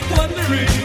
break wondering.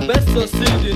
un pezzo sì di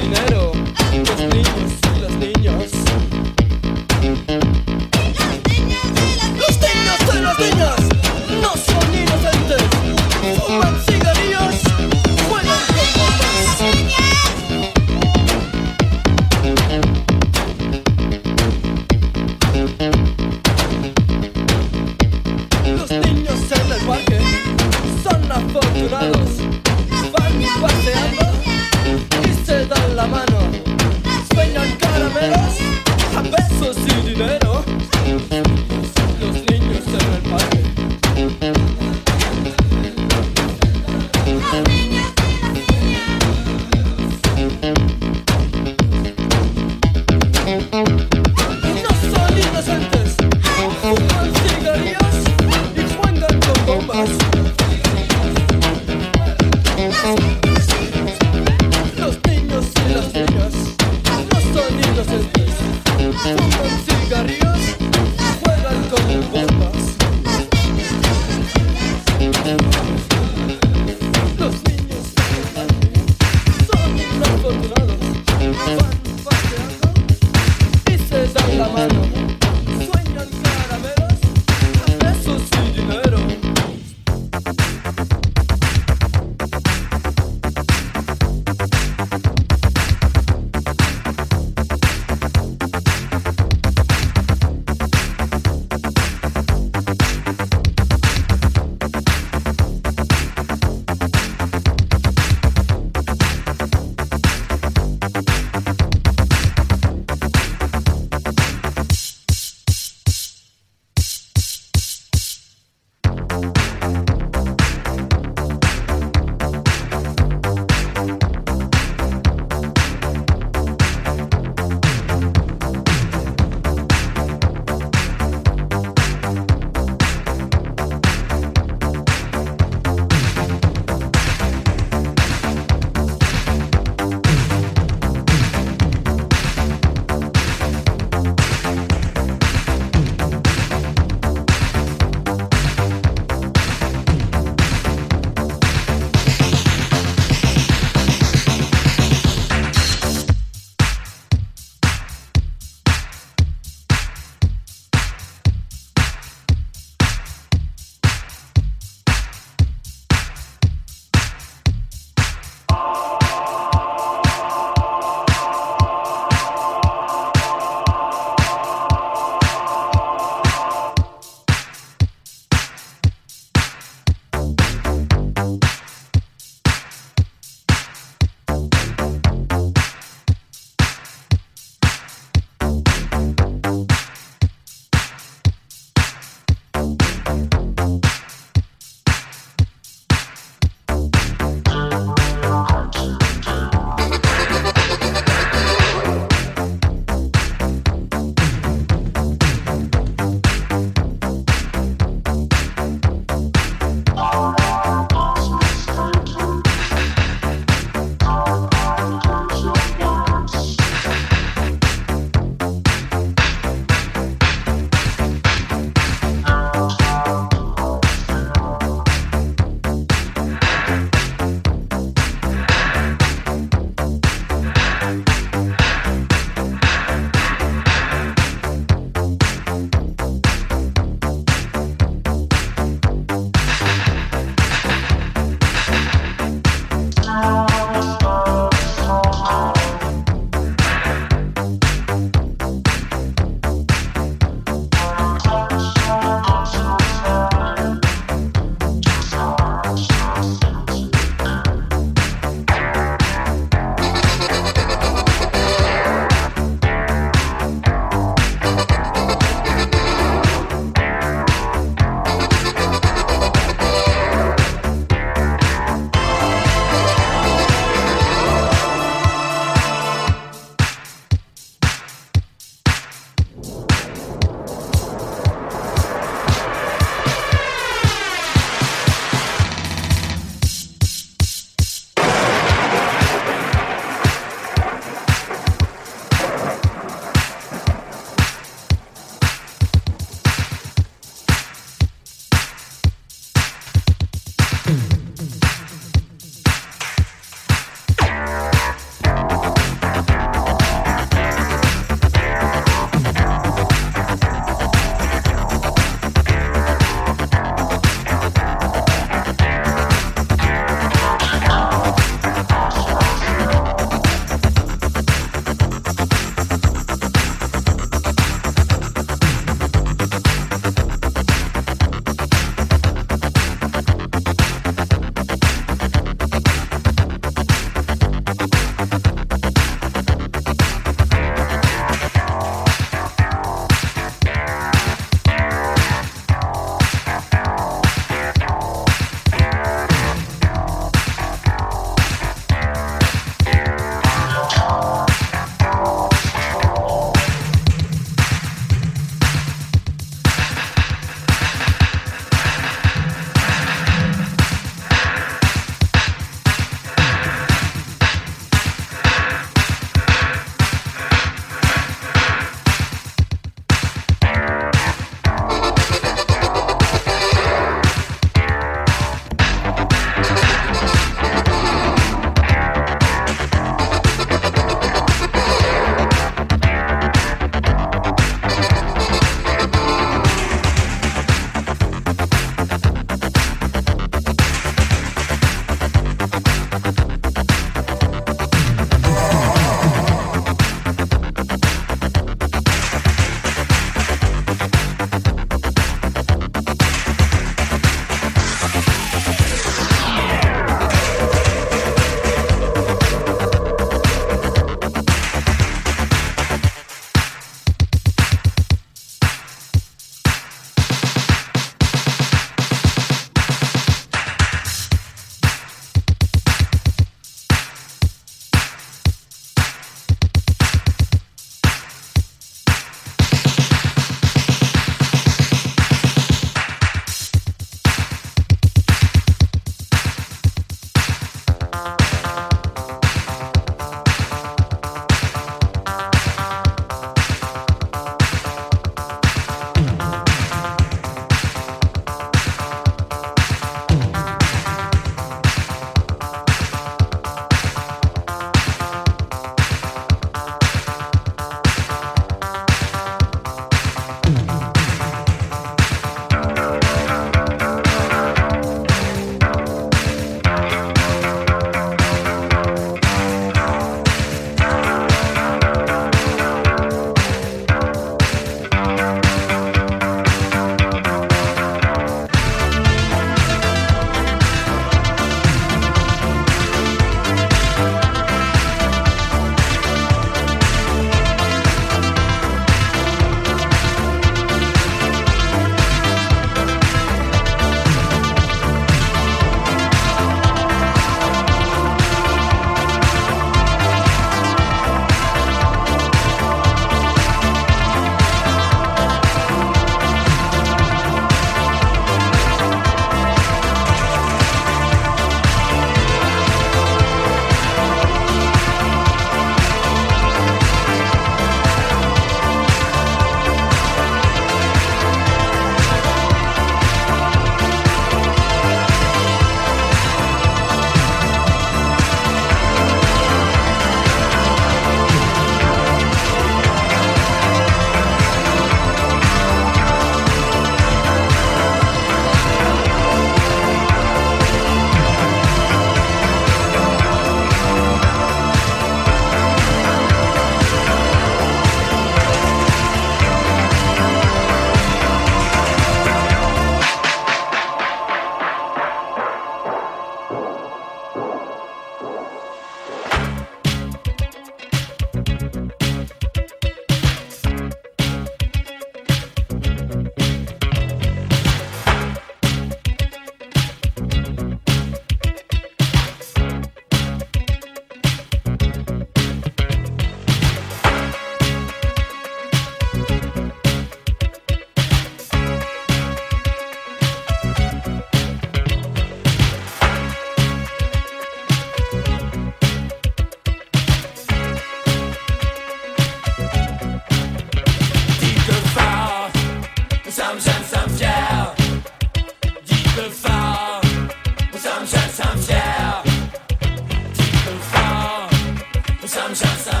I'm just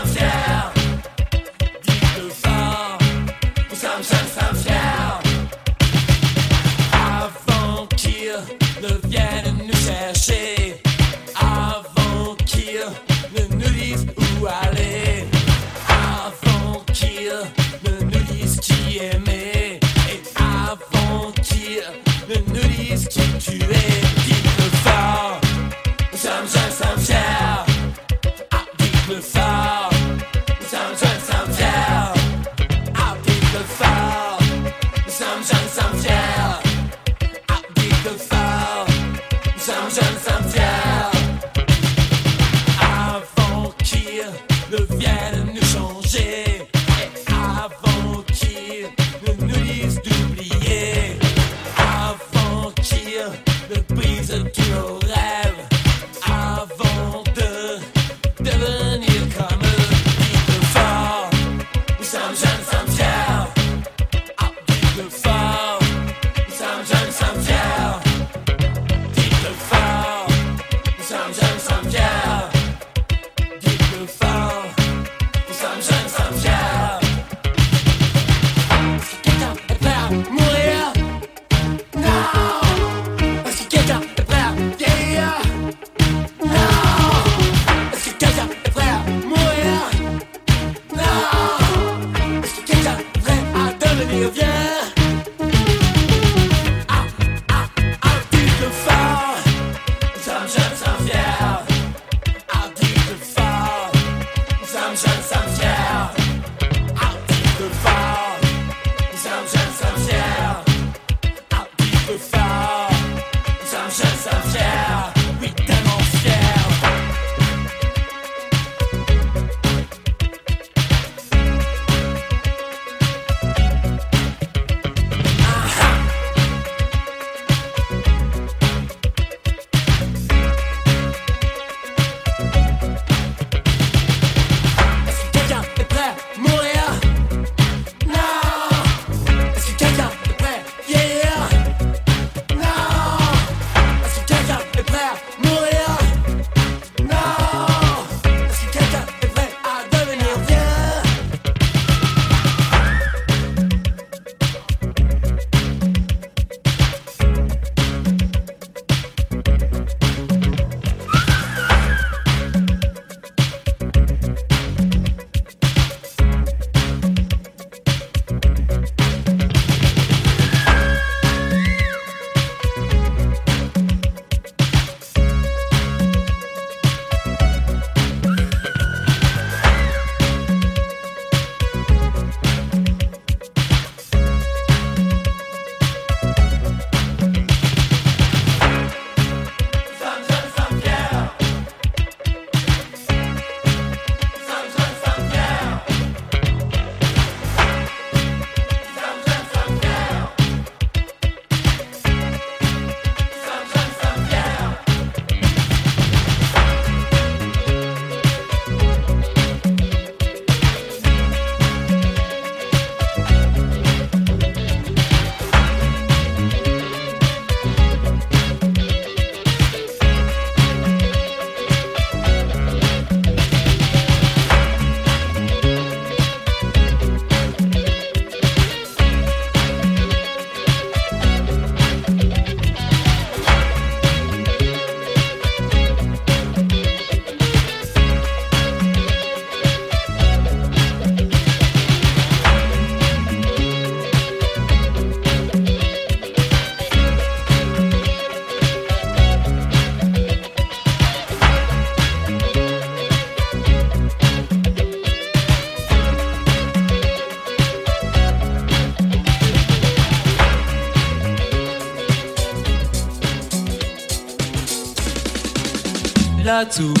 tattoo.